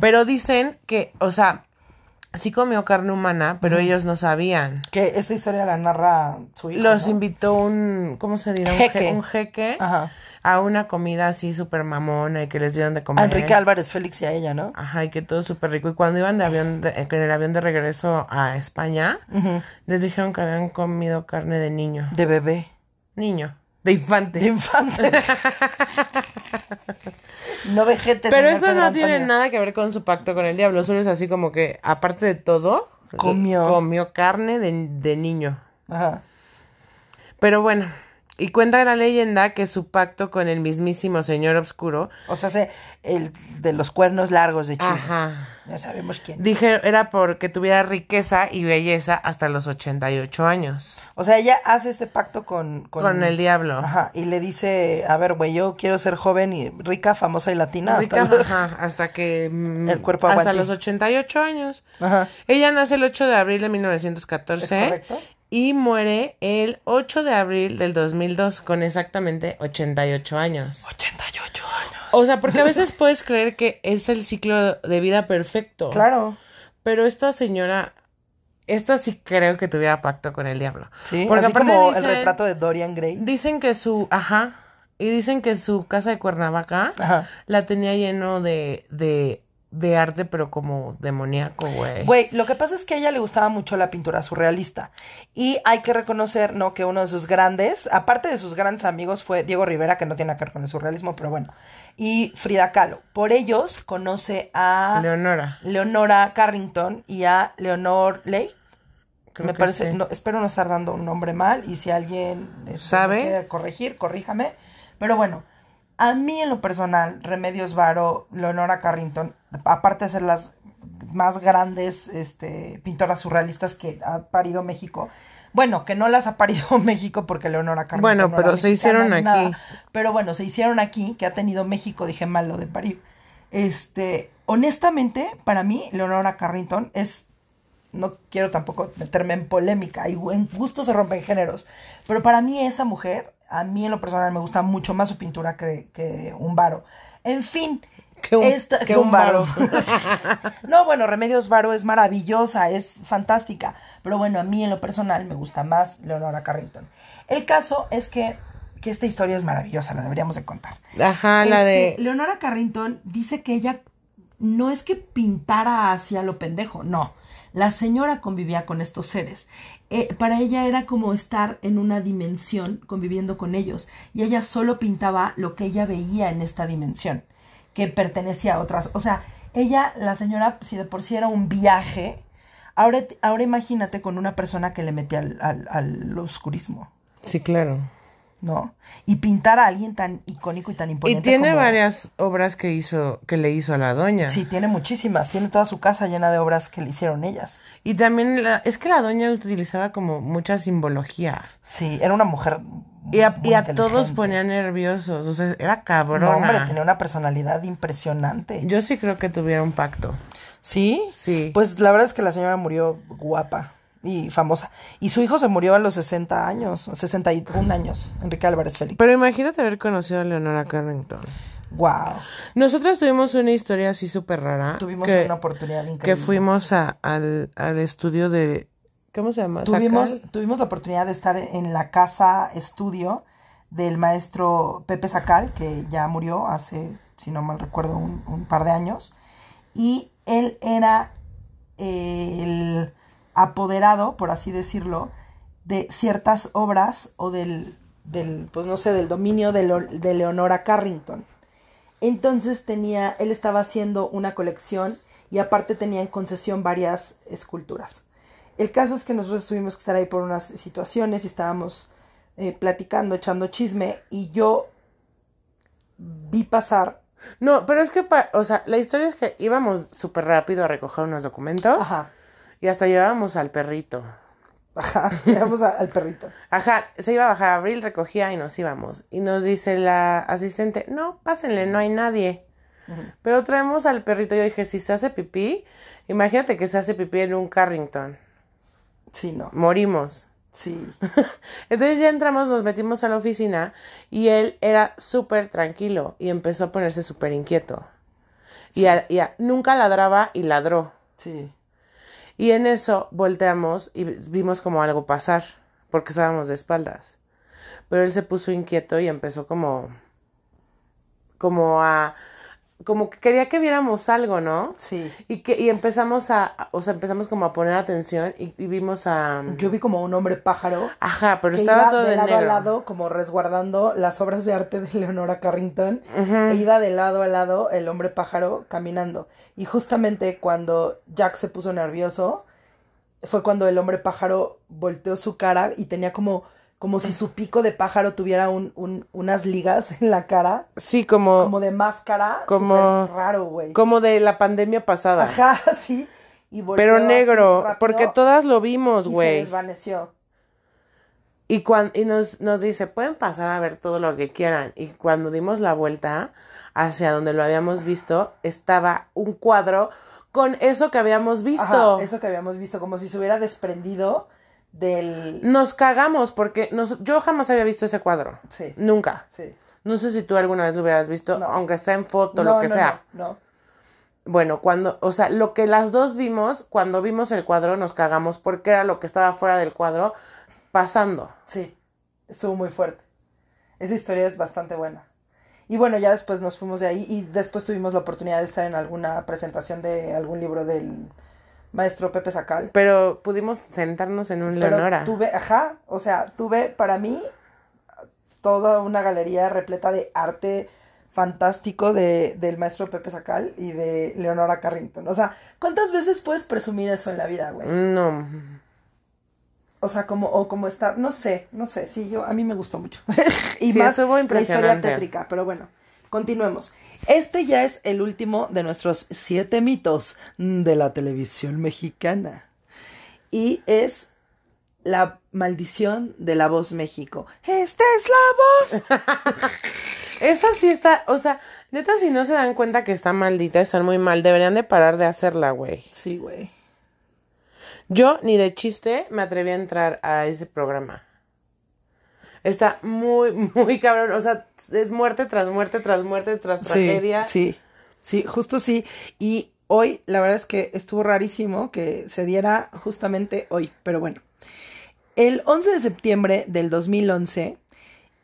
Pero dicen que, o sea, sí comió carne humana, pero ellos no sabían. Que esta historia la narra su hijo. Los ¿no? invitó un, ¿cómo se dirá? Un Jeque. je- Un jeque Ajá. A una comida así súper mamona y que les dieron de comer. A Enrique Álvarez Félix y a ella, ¿no? Ajá, y que todo súper rico. Y cuando iban de avión, de- en el avión de regreso a España, les dijeron que habían comido carne de niño. De bebé. Niño. De infante. De infante. [laughs] no vejete. Pero eso no tiene Antonio. nada que ver con su pacto con el diablo. Solo es así como que, aparte de todo, Comió. comió carne de, de niño. Ajá. Pero bueno, y cuenta la leyenda que su pacto con el mismísimo señor oscuro, O sea, se- el de los cuernos largos de Chile. ajá, Ya sabemos quién. dije, era porque tuviera riqueza y belleza hasta los 88 años. O sea, ella hace este pacto con... Con, el diablo. Ajá. Y le dice, a ver, güey, yo quiero ser joven y rica, famosa y latina. Rica, hasta- [laughs] ajá, hasta que mm, El cuerpo hasta aguante. los 88 años. Ajá. Ella nace el 8 de abril de ¿Es 1914 correcto? Y muere el 8 de abril del 2002 con exactamente 88 años. 88 años. O sea, porque a [laughs] veces puedes creer que es el ciclo de vida perfecto. Claro. Pero esta señora, esta sí creo que tuviera pacto con el diablo. Sí, Porque así como el dicen- retrato de Dorian Gray. Dicen que su, ajá, y dicen que su casa de Cuernavaca Ajá. la tenía lleno de, de, de arte, pero como demoníaco, güey. Güey, lo que pasa es que a ella le gustaba mucho la pintura surrealista. Y hay que reconocer, ¿no? Que uno de sus grandes, aparte de sus grandes amigos, fue Diego Rivera, que no tiene que ver con el surrealismo, pero bueno. Y Frida Kahlo. Por ellos conoce a Leonora. Leonora Carrington y a Leonor Ley. Creo me parece, sí. no, espero no estar dando un nombre mal. Y si alguien este, ¿Sabe? quiere corregir, corríjame. Pero bueno, a mí en lo personal, Remedios Varo, Leonora Carrington, aparte de ser las más grandes este, pintoras surrealistas que ha parido México. Bueno, que no las ha parido [laughs] México porque Leonora Carrington. Bueno, no pero se hicieron nada. aquí. Pero bueno, se hicieron aquí, que ha tenido México, dije mal lo de parir. Este, honestamente, para mí, Leonora Carrington es no quiero tampoco meterme en polémica, y en gusto se rompen géneros, pero para mí esa mujer, a mí en lo personal me gusta mucho más su pintura que, que un varo. En fin, Que un- esta- que que un un varo. [laughs] no, bueno, Remedios Varo es maravillosa, es fantástica, pero bueno, a mí en lo personal me gusta más Leonora Carrington. El caso es que, que esta historia es maravillosa, la deberíamos de contar. Ajá, la de... Leonora Carrington dice que ella no es que pintara hacia lo pendejo, no. La señora convivía con estos seres. Eh, para ella era como estar en una dimensión conviviendo con ellos. Y ella solo pintaba lo que ella veía en esta dimensión, que pertenecía a otras. O sea, ella, la señora, si de por sí era un viaje, ahora, ahora imagínate con una persona que le mete al, al, al oscurismo. Sí, claro. ¿no? Y pintar a alguien tan icónico y tan Y imponente. tiene como- varias obras que hizo, que le hizo a la doña. Sí, tiene muchísimas. Tiene toda su casa llena de obras que le hicieron ellas. Y también, la- es que la doña utilizaba como mucha simbología. Sí, era una mujer. Y a, muy y a todos ponía nerviosos. O sea, era No, cabrona. hombre, tenía una personalidad impresionante. Yo sí creo que tuviera un pacto. ¿Sí? Sí. Pues la verdad es que la señora murió guapa y famosa. Y su hijo se murió a los 60 años, 61 años, Enrique Álvarez Félix. Pero imagínate haber conocido a Leonora Carrington. wow. Nosotros tuvimos una historia así súper rara. Tuvimos que, una oportunidad increíble. que fuimos a, al, al estudio de... ¿Cómo se llama? Tuvimos, Sacal. tuvimos la oportunidad de estar en la casa estudio del maestro Pepe Sacal, que ya murió hace, si no mal recuerdo, un, un par de años. Y él era eh, el apoderado, por así decirlo, de ciertas obras o del, del pues no sé, del dominio de, de Leonora Carrington. Entonces tenía, él estaba haciendo una colección y aparte tenía en concesión varias esculturas. El caso es que nosotros tuvimos que estar ahí por unas situaciones y estábamos eh, platicando, echando chisme y yo vi pasar. No, pero es que, o sea, la historia es que íbamos súper rápido a recoger unos documentos Ajá, y hasta llevábamos al perrito. ajá, [laughs] a- al perrito. Ajá, se iba a bajar Abril, recogía y nos íbamos. Y nos dice la asistente, no, pásenle, no hay nadie. Pero traemos al perrito. Yo dije, si se hace pipí, imagínate que se hace pipí en un Carrington. Sí, no, Morimos. sí. [laughs] Entonces ya entramos, nos metimos a la oficina y él era súper tranquilo y empezó a ponerse súper inquieto. Y, a- y a- nunca ladraba y ladró. Sí, Y en eso volteamos y vimos como algo pasar, porque estábamos de espaldas. Pero él se puso inquieto y empezó como, como a, como que quería que viéramos algo, ¿no? sí. Y que, y empezamos a, o sea, empezamos como a poner atención y, y vimos a, Yo vi como un hombre pájaro ajá, pero que estaba iba todo de de lado negro. a lado, como resguardando las obras de arte de Leonora Carrington. E iba de lado a lado el hombre pájaro caminando. Y justamente cuando Jack se puso nervioso, fue cuando el hombre pájaro volteó su cara y tenía como, como si su pico de pájaro tuviera un, un- unas ligas [laughs] en la cara, Sí, como, como de máscara. Como- raro, güey. como de la pandemia pasada. Ajá, [laughs] sí. Y pero negro, porque todas lo vimos, y se güey. desvaneció. Y, cuan- y nos, nos dice, pueden pasar a ver todo lo que quieran. Y cuando dimos la vuelta hacia donde lo habíamos visto, estaba un cuadro con eso que habíamos visto. Ajá, eso que habíamos visto, como si se hubiera desprendido del... Nos cagamos porque nos- yo jamás había visto ese cuadro. Sí. Nunca. Sí. No sé si tú alguna vez lo hubieras visto, No. aunque sea en foto, No, lo que no, sea. No, no. Bueno, cuando, o sea, lo que las dos vimos, cuando vimos el cuadro nos cagamos porque era lo que estaba fuera del cuadro pasando. Sí, estuvo muy fuerte. Esa historia es bastante buena. Y bueno, ya después nos fuimos de ahí y después tuvimos la oportunidad de estar en alguna presentación de algún libro del maestro Pepe Sacal. Pero pudimos sentarnos en un Pero Leonora. tuve, ajá, o sea, tuve para mí toda una galería repleta de arte fantástico de, del maestro Pepe Sacal y de Leonora Carrington. O sea, ¿cuántas veces puedes presumir eso en la vida, güey? No. O sea, como, o como estar, no sé, no sé, sí, yo, a mí me gustó mucho. [laughs] y Sí, más la historia tétrica, pero bueno, continuemos. Este ya es el último de nuestros siete mitos de la televisión mexicana. Y es la maldición de la voz México. Esta es la voz. [laughs] Esa sí está, o sea, neta, si no se dan cuenta que está maldita, están muy mal, deberían de parar de hacerla, güey. sí, güey. Yo ni de chiste me atreví a entrar a ese programa. Está muy, muy cabrón, o sea, es muerte tras muerte, tras muerte, tras tragedia. Sí, sí, justo sí. Y hoy, la verdad es que estuvo rarísimo que se diera justamente hoy, pero bueno. El 11 de septiembre del 2011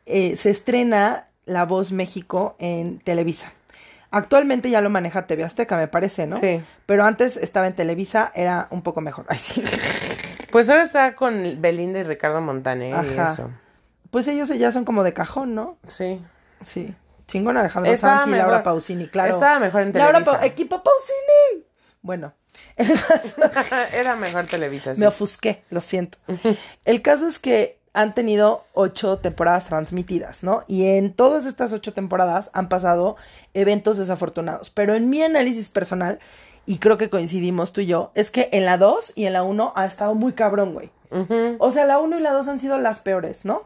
eh, se estrena La Voz México en Televisa. Actualmente ya lo maneja TV Azteca, me parece, ¿no? Sí. Pero antes estaba en Televisa, era un poco mejor. [laughs] Ay, sí. Pues ahora está con Belinda y Ricardo Montaner y eso. Pues ellos ya son como de cajón, ¿no? Sí. Sí. Chingón Alejandro Estaba Sanz y mejor- Laura Pausini, claro. estaba mejor en Laura Televisa. Pa- equipo Pausini. Bueno, [laughs] caso- [laughs] Era mejor Televisa. sí. me ofusqué, lo siento. El caso es que han tenido ocho temporadas transmitidas, ¿no? Y en todas estas ocho temporadas han pasado eventos desafortunados. Pero en mi análisis personal, y creo que coincidimos tú y yo, es que en la 2 y en la 1 ha estado muy cabrón, güey. O sea, la 1 y la 2 han sido las peores, ¿no?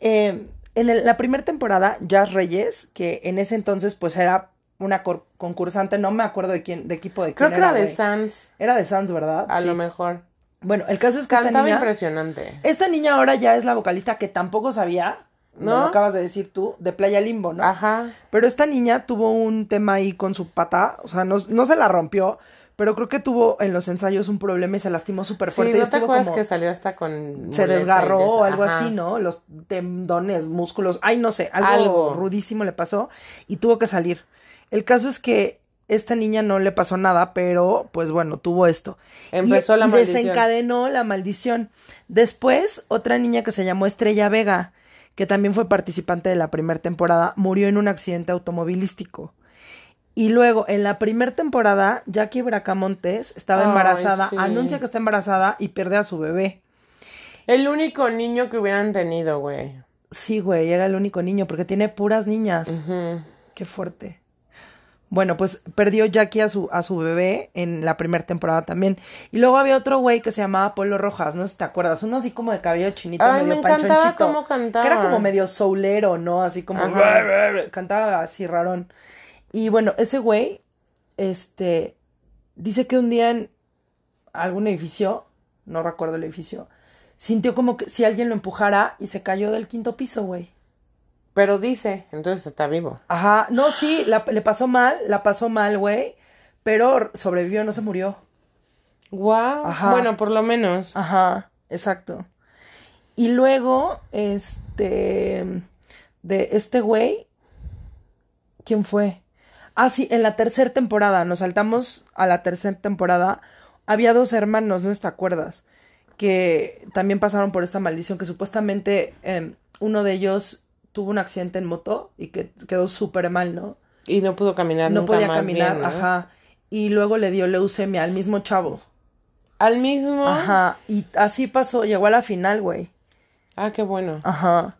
Eh, en el- la primera temporada, Jazz Reyes, que en ese entonces pues era una concursante, no me acuerdo de quién, de equipo de quién Creo que era de. Sans, Era de Sans, ¿verdad? a Sí. lo mejor. Bueno, el caso es que esta niña, impresionante. esta niña ahora ya es la vocalista que tampoco sabía, ¿no? ¿No? Lo acabas de decir tú, de Playa Limbo, ¿no? Ajá. Pero esta niña tuvo un tema ahí con su pata, o sea, no, no se la rompió, pero creo que tuvo en los ensayos un problema y se lastimó súper Sí, fuerte. y ¿no te acuerdas como- que salió hasta con... se desgarró o algo Ajá. así, ¿no? Los tendones, músculos, ay, no sé, algo, Algo. rudísimo le pasó y tuvo que salir. El caso es que esta niña no le pasó nada, pero pues bueno, tuvo esto. Empezó y, la y maldición. desencadenó la maldición. Después, otra niña que se llamó Estrella Vega, que también fue participante de la primera temporada, murió en un accidente automovilístico. Y luego, en la primera temporada, Jackie Bracamontes estaba Ay, embarazada, sí. anuncia que está embarazada y pierde a su bebé. El único niño que hubieran tenido, güey. Sí, güey, era el único niño, porque tiene puras niñas. Qué fuerte. Bueno, pues perdió Jackie a su, a su bebé en la primera temporada también. Y luego había otro güey que se llamaba Polo Rojas, no sé si te acuerdas, uno así como de cabello chinito, Ay, medio me encantaba panchonchito, cómo cantaba. Que era como medio soulero, ¿no? Así como cantaba así rarón. Y bueno, ese güey, este, dice que un día en algún edificio, no recuerdo el edificio, sintió como que si alguien lo empujara y se cayó del quinto piso, güey. Pero dice, entonces está vivo. Ajá, no, sí, la- le pasó mal, la pasó mal, güey, pero sobrevivió, no se murió. Wow. Ajá. Bueno, por lo menos. Ajá, exacto. Y luego, este, de este güey, ¿quién fue? Ah, sí, en la tercera temporada, nos saltamos a la tercera temporada, había dos hermanos, ¿no te acuerdas? Que también pasaron por esta maldición, que supuestamente eh, uno de ellos tuvo un accidente en moto y que quedó súper mal, ¿no? Y no pudo caminar no nunca podía más caminar, bien, ¿no? ajá. Y luego le dio leucemia al mismo chavo. Al mismo. Ajá. Y así pasó, llegó a la final, güey. Ah, qué bueno. Ajá.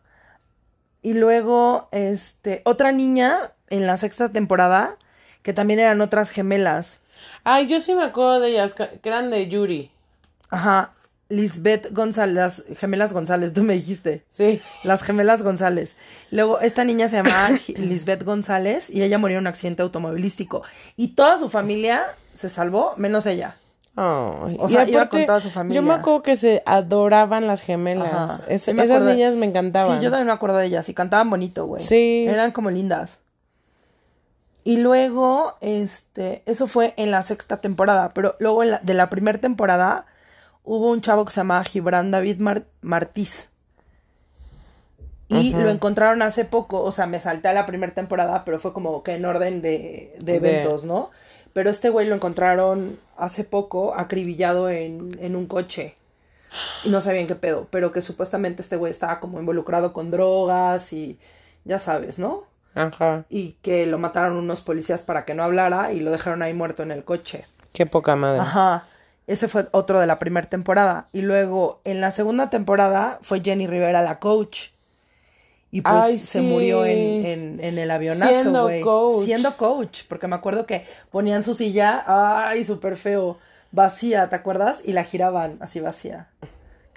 Y luego, este, otra niña en la sexta temporada, que también eran otras gemelas. Ay, yo sí me acuerdo de ellas, que eran de Yuri. Ajá. Lisbeth González, las gemelas González, [laughs] tú me dijiste. Sí. Las gemelas González. Luego, esta niña se llamaba [coughs] Lisbeth González y ella murió en un accidente automovilístico. Y toda su familia se salvó, menos ella. Ay, O sea, iba con toda su familia. Yo me acuerdo que se adoraban las gemelas. Es- Sí esas niñas me encantaban. Sí, yo también me acuerdo de ellas y cantaban bonito, güey. Sí. Eran como lindas. Y luego, este, eso fue en la sexta temporada, pero luego la- de la primera temporada hubo un chavo que se llamaba Gibran David Mar- Martiz. Y lo encontraron hace poco, o sea, me salté a la primera temporada, pero fue como que en orden de, de De- eventos, ¿no? Pero este güey lo encontraron hace poco acribillado en, en un coche. Y no sabían qué pedo, pero que supuestamente este güey estaba como involucrado con drogas y ya sabes, ¿no? Ajá. Y que lo mataron unos policías para que no hablara y lo dejaron ahí muerto en el coche. Qué poca madre. Ajá. Ese fue otro de la primera temporada. Y luego en la segunda temporada fue Jenny Rivera la coach. Y pues Ay, se sí. murió en, en, en el avionazo, Siendo coach. Siendo coach. Porque me acuerdo que ponían su silla, ay, súper feo, vacía, ¿te acuerdas? Y la giraban así vacía.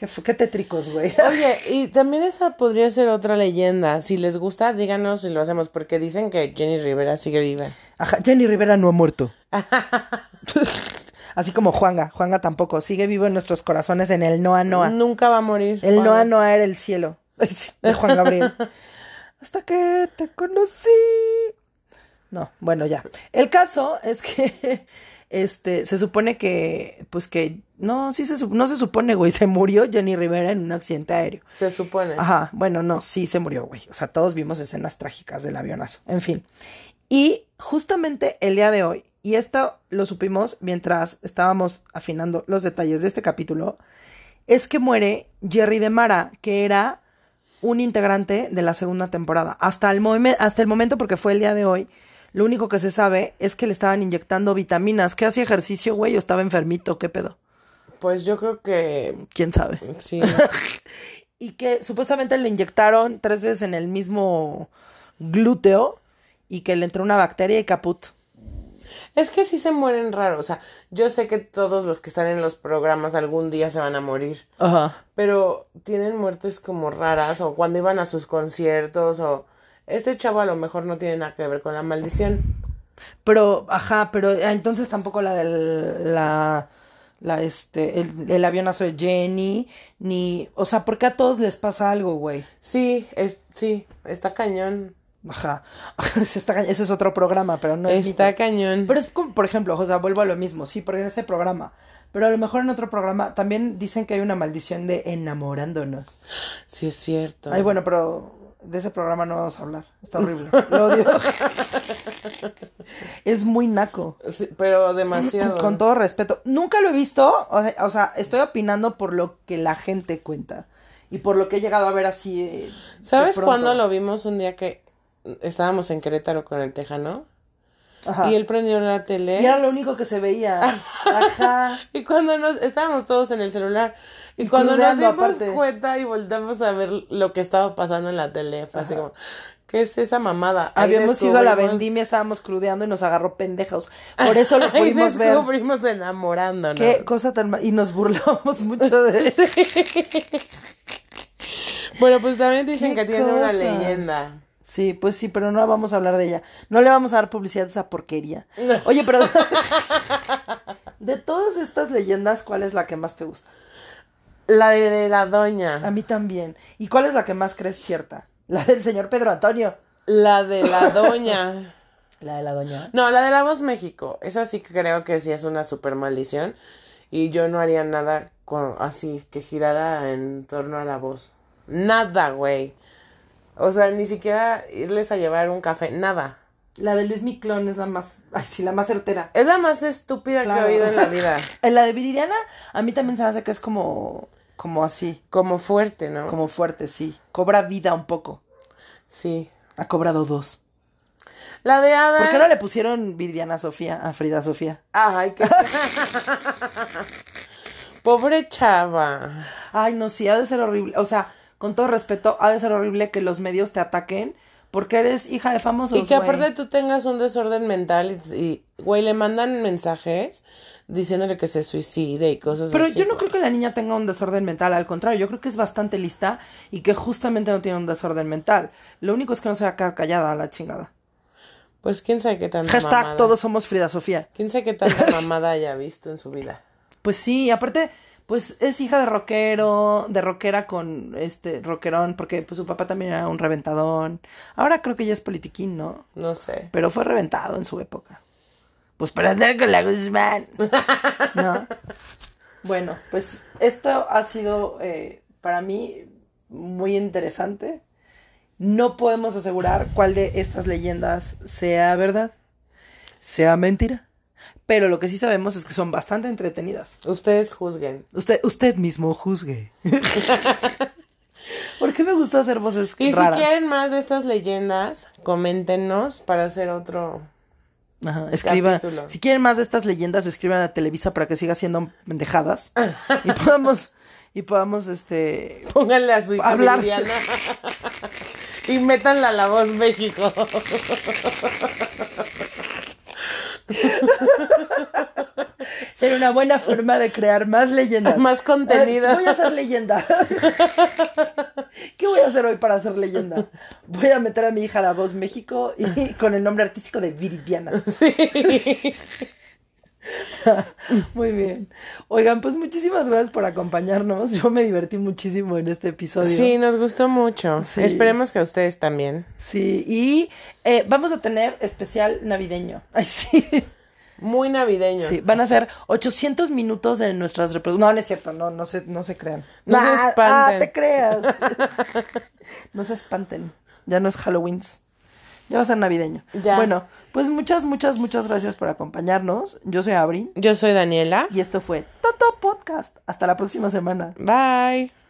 Qué, qué tétricos, güey. [laughs] Oye, y también esa podría ser otra leyenda. Si les gusta, díganos si lo hacemos, porque dicen que Jenny Rivera sigue viva. Ajá, Jenny Rivera no ha muerto. [laughs] Así como Juanga. Juanga tampoco. Sigue vivo en nuestros corazones en el Noa Noa. Nunca va a morir. El Juan. Noa Noa era el cielo. [laughs] De Juan Gabriel. Hasta que te conocí. No, bueno, ya. El caso es que este se supone que pues que no, sí se no se supone, güey, [laughs] se murió Jenny Rivera en un accidente aéreo. Se supone. Ajá, bueno, no, sí se murió, güey. O sea, todos vimos escenas trágicas del avionazo. En fin. Y justamente el día de hoy, y esto lo supimos mientras estábamos afinando los detalles de este capítulo, es que muere Jerry de Mara, que era un integrante de la segunda temporada. Hasta el, hasta el momento, porque fue el día de hoy, lo único que se sabe es que le estaban inyectando vitaminas. ¿Qué hacía ejercicio, güey? ¿O estaba enfermito? ¿Qué pedo? Pues yo creo que ¿Quién sabe? sí. [laughs] y que supuestamente le inyectaron tres veces en el mismo glúteo y que le entró una bacteria y caput. es que sí se mueren raro. O sea, yo sé que todos los que están en los programas algún día se van a morir. Ajá. Pero tienen muertes como raras o cuando iban a sus conciertos o... Este chavo a lo mejor no tiene nada que ver con la maldición. Pero, ajá, pero ah, entonces tampoco la del, la, la, este, el, el avionazo de Jenny, ni, o sea, ¿por qué a todos les pasa algo, güey? Sí, es, sí, está cañón. Ajá. [laughs] Ese, está ese es otro programa, pero no es Está mito. cañón. Pero es como, por ejemplo, o sea, vuelvo a lo mismo, sí, porque en este programa, pero a lo mejor en otro programa también dicen que hay una maldición de enamorándonos. Sí, es cierto. Ay, bueno, pero de ese programa no vamos a hablar. Está horrible. [laughs] Lo odio. es muy naco. Sí, pero demasiado. Con todo respeto. Nunca lo he visto. O sea, estoy opinando por lo que la gente cuenta. Y por lo que he llegado a ver así. de- ¿Sabes cuándo lo vimos un día que estábamos en Querétaro con el Tejano? Ajá. Y él prendió la tele. Y era lo único que se veía. Ajá. [laughs] Y cuando nos estábamos todos en el celular y, cuando nos dimos aparte. cuenta y volteamos a ver lo que estaba pasando en la tele, fue así como, ¿qué es esa mamada? Ahí Habíamos ido a la vendimia, estábamos crudeando y nos agarró pendejos. Por eso lo [laughs] pudimos ver. descubrimos enamorándonos. Qué cosa tan Y nos burlamos [laughs] mucho de eso. Bueno, pues también dicen que tiene una leyenda. Sí, pues sí, pero no vamos a hablar de ella. No le vamos a dar publicidad a esa porquería. Oye, pero [laughs] de todas estas leyendas, ¿cuál es la que más te gusta? La de la doña. A mí también. ¿Y cuál es la que más crees cierta? La del señor Pedro Antonio. La de la doña. [laughs] La de la doña. No, la de la voz México. Esa sí que creo que sí es una super maldición. Y yo no haría nada con, así que girara en torno a la voz. Nada, güey. O sea, ni siquiera irles a llevar un café. Nada. La de Luis Miclón es la más, ay, sí, la más certera. Es la más estúpida Claro. que he oído en la vida. [laughs] En la de Viridiana, a mí también se me hace que es como, como así, Como fuerte, ¿no? como fuerte, sí. Cobra vida un poco. Sí. Ha cobrado dos. La de Ada. ¿Por qué no le pusieron Viridiana Sofía a Frida Sofía? Ay, qué. [laughs] [laughs] Pobre chava. Ay, no, sí, ha de ser horrible. O sea, con todo respeto, ha de ser horrible que los medios te ataquen porque eres hija de famosos. Y que aparte tú tengas un desorden mental y, güey, le mandan mensajes diciéndole que se suicide y cosas Pero así. yo no creo que la niña tenga un desorden mental, al contrario, yo creo que es bastante lista y que justamente no tiene un desorden mental. Lo único es que no se va a quedar callada a la chingada. Pues quién sabe qué tanta Hashtag mamada. todos somos Frida Sofía. Quién sabe qué tanta [laughs] mamada haya visto en su vida. Pues sí, aparte, pues es hija de rockero, de rockera con este rockerón, porque pues su papá también era un reventadón. Ahora creo que ya es politiquín, ¿no? No sé. Pero fue reventado en su época. Pues para andar con la Guzmán. [laughs] ¿No? Bueno, pues esto ha sido eh, para mí muy interesante. No podemos asegurar cuál de estas leyendas sea verdad, sea mentira. Pero lo que sí sabemos es que son bastante entretenidas. Ustedes juzguen. Usted, usted mismo juzgue. [laughs] ¿Por qué me gusta hacer voces Y raras? si quieren más de estas leyendas, coméntenos para hacer otro. Ajá, escriba. Capítulo. Si quieren más de estas leyendas, escriban a Televisa para que siga haciendo pendejadas. [laughs] y podamos, y podamos, este. Pónganle a su hija Hablar. [laughs] Y métanla a la voz México. [laughs] Ser una buena forma de crear más leyendas. Más contenido. Voy a hacer leyenda. [laughs] ¿Qué voy a hacer hoy para hacer leyenda? Voy a meter a mi hija a la voz México y con el nombre artístico de Viridiana. Sí. [laughs] [laughs] Muy bien. Oigan, pues muchísimas gracias por acompañarnos. Yo me divertí muchísimo en este episodio. Sí, nos gustó mucho. Sí. Esperemos que a ustedes también. Sí, y eh, vamos a tener especial navideño. [laughs] Ay, sí. Muy navideño. Sí, van a ser 800 minutos de nuestras reproducciones. No, no es cierto, no, no se, no se crean. No se Ah, espanten. Ah, te creas. [laughs] no se espanten. Ya no es Halloween. Ya va a ser navideño. Ya. Bueno, pues muchas, muchas, muchas gracias por acompañarnos. Yo soy Abri Yo soy Daniela. y esto fue Toto Podcast. Hasta la próxima semana. Bye.